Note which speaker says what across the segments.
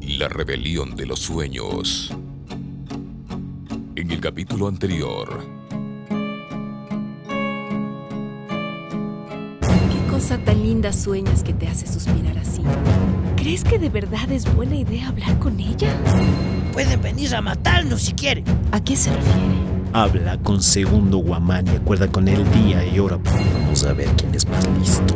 Speaker 1: La rebelión de los sueños. En el capítulo anterior.
Speaker 2: ¿Qué cosa tan linda sueñas que te hace suspirar así? ¿Crees que de verdad es buena idea hablar con ella?
Speaker 3: Pueden venir a matarnos si quieren.
Speaker 2: ¿A qué se refiere?
Speaker 4: Habla con Segundo Guamán y acuerda con él día y hora. Vamos a ver quién es más listo.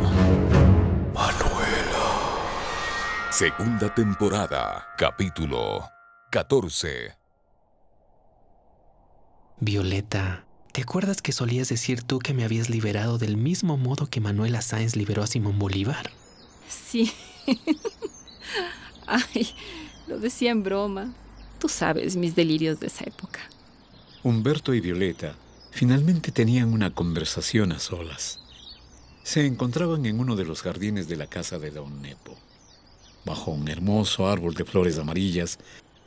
Speaker 1: Segunda temporada, capítulo 14.
Speaker 5: Violeta, ¿te acuerdas que solías decir tú que me habías liberado del mismo modo que Manuela Sáenz liberó a Simón Bolívar?
Speaker 2: Sí. Ay, lo decía en broma. Tú sabes mis delirios de esa época.
Speaker 6: Humberto y Violeta finalmente tenían una conversación a solas. Se encontraban en uno de los jardines de la casa de Don Nepo. Bajo un hermoso árbol de flores amarillas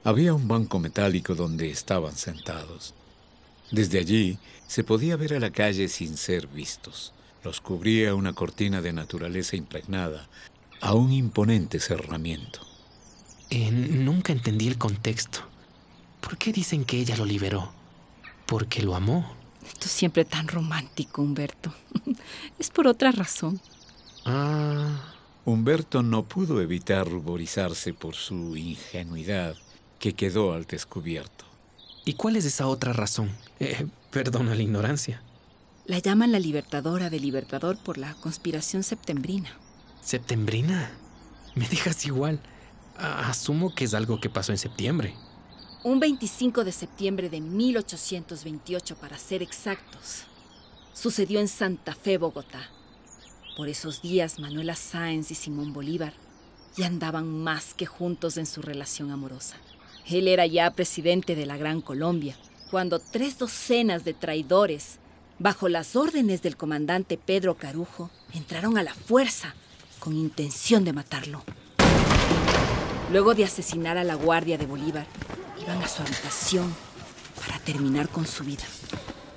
Speaker 6: había un banco metálico donde estaban sentados. Desde allí se podía ver a la calle sin ser vistos. Los cubría una cortina de naturaleza impregnada a un imponente cerramiento.
Speaker 5: Eh, nunca entendí el contexto. ¿Por qué dicen que ella lo liberó? Porque lo amó.
Speaker 2: Tú siempre tan romántico, Humberto. es por otra razón.
Speaker 5: Ah,
Speaker 6: Humberto no pudo evitar ruborizarse por su ingenuidad que quedó al descubierto.
Speaker 5: ¿y cuál es esa otra razón? Eh, perdona la ignorancia.
Speaker 2: La llaman la libertadora del libertador por la conspiración septembrina.
Speaker 5: ¿Septembrina? Me dejas igual. A- Asumo que es algo que pasó en septiembre.
Speaker 2: Un 25 de septiembre de 1828, para ser exactos, sucedió en Santa Fe, Bogotá. Por esos días, Manuela Sáenz y Simón Bolívar ya andaban más que juntos en su relación amorosa. Él era ya presidente de la Gran Colombia, cuando tres docenas de traidores, bajo las órdenes del comandante Pedro Carujo, entraron a la fuerza con intención de matarlo. Luego de asesinar a la guardia de Bolívar, iban a su habitación para terminar con su vida.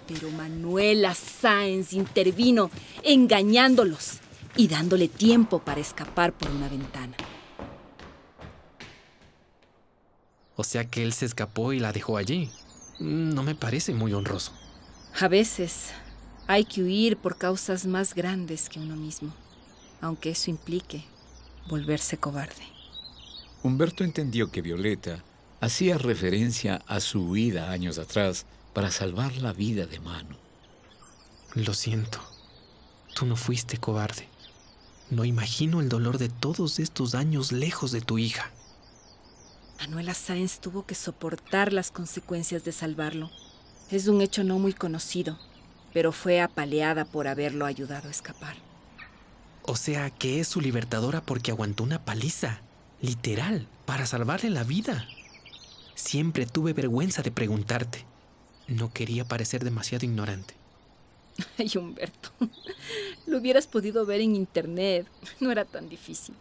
Speaker 2: Pero Manuela Sáenz intervino, engañándolos y dándole tiempo para escapar por una ventana.
Speaker 5: O sea que él se escapó y la dejó allí. No me parece muy honroso.
Speaker 2: A veces hay que huir por causas más grandes que uno mismo, aunque eso implique volverse cobarde.
Speaker 6: Humberto entendió que Violeta hacía referencia a su huida años atrás para salvar la vida de Manu.
Speaker 5: Lo siento. Tú no fuiste cobarde. No imagino el dolor de todos estos años lejos de tu hija.
Speaker 2: Manuela Sáenz tuvo que soportar las consecuencias de salvarlo. Es un hecho no muy conocido, pero fue apaleada por haberlo ayudado a escapar.
Speaker 5: O sea que es su libertadora porque aguantó una paliza, literal, para salvarle la vida. Siempre tuve vergüenza de preguntarte. No quería parecer demasiado ignorante.
Speaker 2: Ay, Humberto, lo hubieras podido ver en internet. No era tan difícil.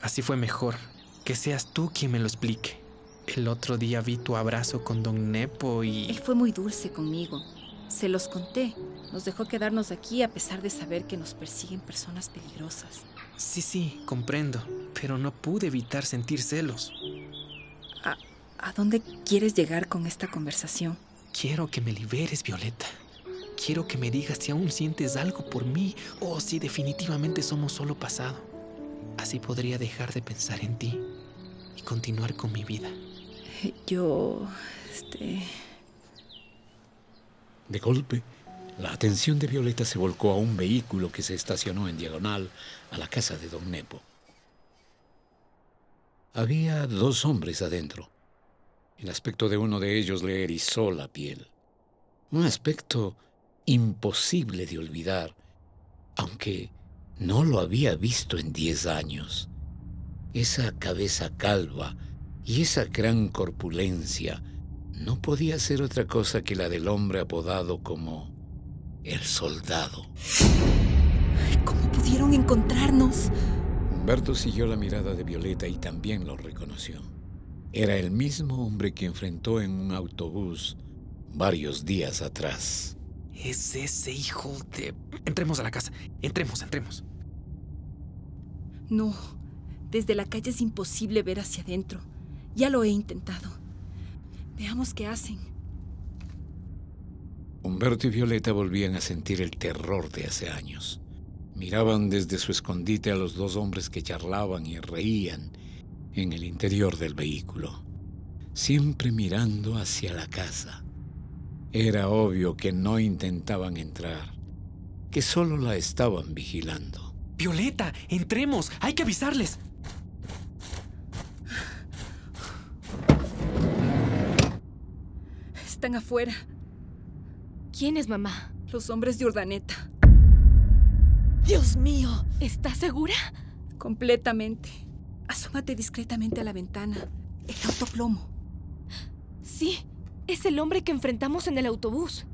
Speaker 5: Así fue mejor. Que seas tú quien me lo explique. El otro día vi tu abrazo con don Nepo
Speaker 2: Él
Speaker 5: y...
Speaker 2: fue muy dulce conmigo. Se los conté. Nos dejó quedarnos aquí a pesar de saber que nos persiguen personas peligrosas.
Speaker 5: Sí, sí, comprendo. Pero no pude evitar sentir celos.
Speaker 2: ¿A, a dónde quieres llegar con esta conversación?
Speaker 5: Quiero que me liberes, Violeta. Quiero que me digas si aún sientes algo por mí o si definitivamente somos solo pasado. Así podría dejar de pensar en ti y continuar con mi vida.
Speaker 2: Yo... Este...
Speaker 6: De golpe, la atención de Violeta se volcó a un vehículo que se estacionó en diagonal a la casa de Don Nepo. Había dos hombres adentro. El aspecto de uno de ellos le erizó la piel. Un aspecto imposible de olvidar, aunque no lo había visto en diez años. esa cabeza calva y esa gran corpulencia no podía ser otra cosa que la del hombre apodado como el soldado.
Speaker 2: ¿Cómo pudieron encontrarnos?
Speaker 6: Humberto siguió la mirada de Violeta y también lo reconoció. Era el mismo hombre que enfrentó en un autobús varios días atrás.
Speaker 5: Es ese hijo de... Entremos a la casa. Entremos, entremos.
Speaker 2: No, desde la calle es imposible ver hacia adentro. Ya lo he intentado. Veamos qué hacen.
Speaker 6: Humberto y Violeta volvían a sentir el terror de hace años. Miraban desde su escondite a los dos hombres que charlaban y reían en el interior del vehículo, siempre mirando hacia la casa. Era obvio que no intentaban entrar, que solo la estaban vigilando.
Speaker 5: Violeta, entremos. Hay que avisarles.
Speaker 2: Están afuera.
Speaker 7: ¿Quién es mamá?
Speaker 2: Los hombres de Urdaneta.
Speaker 7: Dios mío, ¿estás segura?
Speaker 2: Completamente. Asómate discretamente a la ventana. El autoplomo.
Speaker 7: Sí, es el hombre que enfrentamos en el autobús.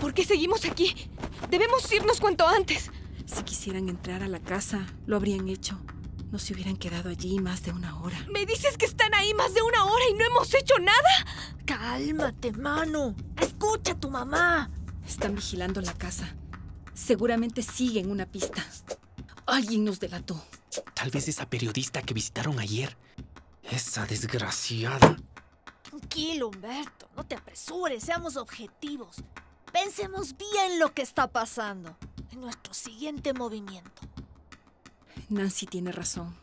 Speaker 7: ¿Por qué seguimos aquí? Debemos irnos cuanto antes.
Speaker 2: Si quisieran entrar a la casa, lo habrían hecho. No se hubieran quedado allí más de una hora.
Speaker 7: ¿Me dices que están ahí más de una hora y no hemos hecho nada?
Speaker 3: Cálmate, mano. Escucha a tu mamá.
Speaker 2: Están vigilando la casa. Seguramente siguen una pista. Alguien nos delató.
Speaker 5: Tal vez esa periodista que visitaron ayer. Esa desgraciada.
Speaker 3: Tranquilo, Humberto. No te apresures. Seamos objetivos. Pensemos bien lo que está pasando. En nuestro siguiente movimiento.
Speaker 2: Nancy tiene razón.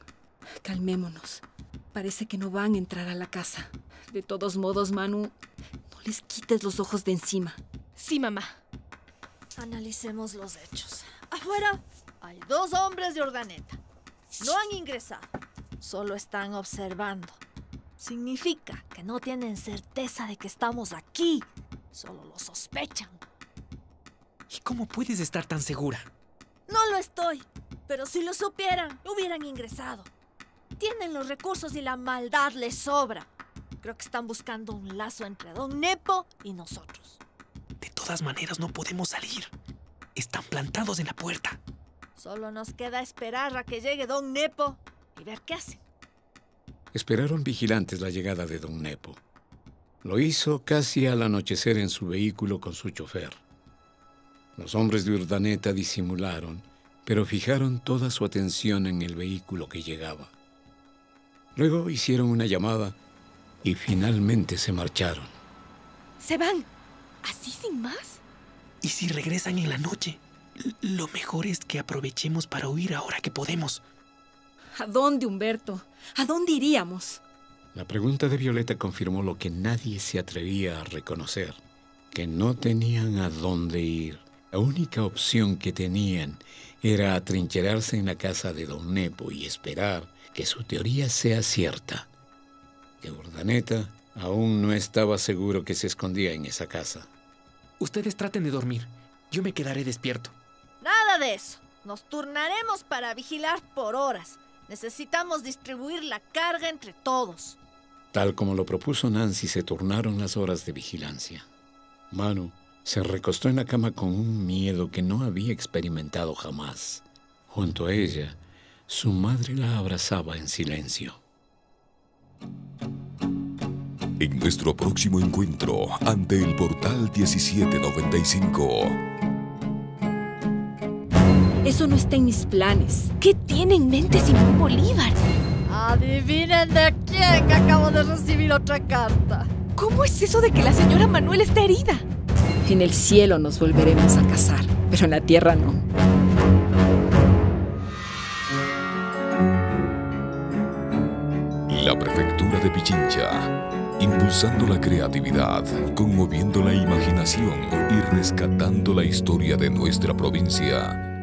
Speaker 2: Calmémonos. Parece que no van a entrar a la casa. De todos modos, Manu, no les quites los ojos de encima.
Speaker 7: Sí, mamá.
Speaker 3: Analicemos los hechos. Afuera hay dos hombres de Ordaneta. No han ingresado. Solo están observando. Significa que no tienen certeza de que estamos aquí. Solo lo sospechan.
Speaker 5: ¿Y cómo puedes estar tan segura?
Speaker 3: No lo estoy. Pero si lo supieran, hubieran ingresado. Tienen los recursos y la maldad les sobra. Creo que están buscando un lazo entre Don Nepo y nosotros.
Speaker 5: De todas maneras, no podemos salir. Están plantados en la puerta.
Speaker 3: Solo nos queda esperar a que llegue Don Nepo y ver qué hacen.
Speaker 6: Esperaron vigilantes la llegada de Don Nepo. Lo hizo casi al anochecer en su vehículo con su chofer. Los hombres de Urdaneta disimularon pero fijaron toda su atención en el vehículo que llegaba. Luego hicieron una llamada y finalmente se marcharon.
Speaker 7: ¿Se van? ¿Así sin más?
Speaker 5: ¿Y si regresan en la noche? Lo mejor es que aprovechemos para huir ahora que podemos.
Speaker 2: ¿A dónde, Humberto? ¿A dónde iríamos?
Speaker 6: La pregunta de Violeta confirmó lo que nadie se atrevía a reconocer, que no tenían a dónde ir. La única opción que tenían era atrincherarse en la casa de don Nepo y esperar que su teoría sea cierta, que Urdaneta aún no estaba seguro que se escondía en esa casa.
Speaker 5: Ustedes traten de dormir. Yo me quedaré despierto.
Speaker 3: Nada de eso. Nos turnaremos para vigilar por horas. Necesitamos distribuir la carga entre todos.
Speaker 6: Tal como lo propuso Nancy, se turnaron las horas de vigilancia. Manu se recostó en la cama con un miedo que no había experimentado jamás. Junto a ella, su madre la abrazaba en silencio.
Speaker 1: En nuestro próximo encuentro ante el portal 1795.
Speaker 2: Eso no está en mis planes.
Speaker 7: ¿Qué tiene en mente Simón Bolívar?
Speaker 3: Adivinen de quién acabo de recibir otra carta.
Speaker 7: ¿Cómo es eso de que la señora Manuel está herida?
Speaker 2: En el cielo nos volveremos a casar, pero en la tierra no.
Speaker 1: La prefectura de Pichincha, impulsando la creatividad, conmoviendo la imaginación y rescatando la historia de nuestra provincia,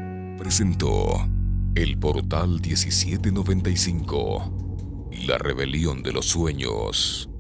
Speaker 1: presentó el portal 1795, la rebelión de los sueños.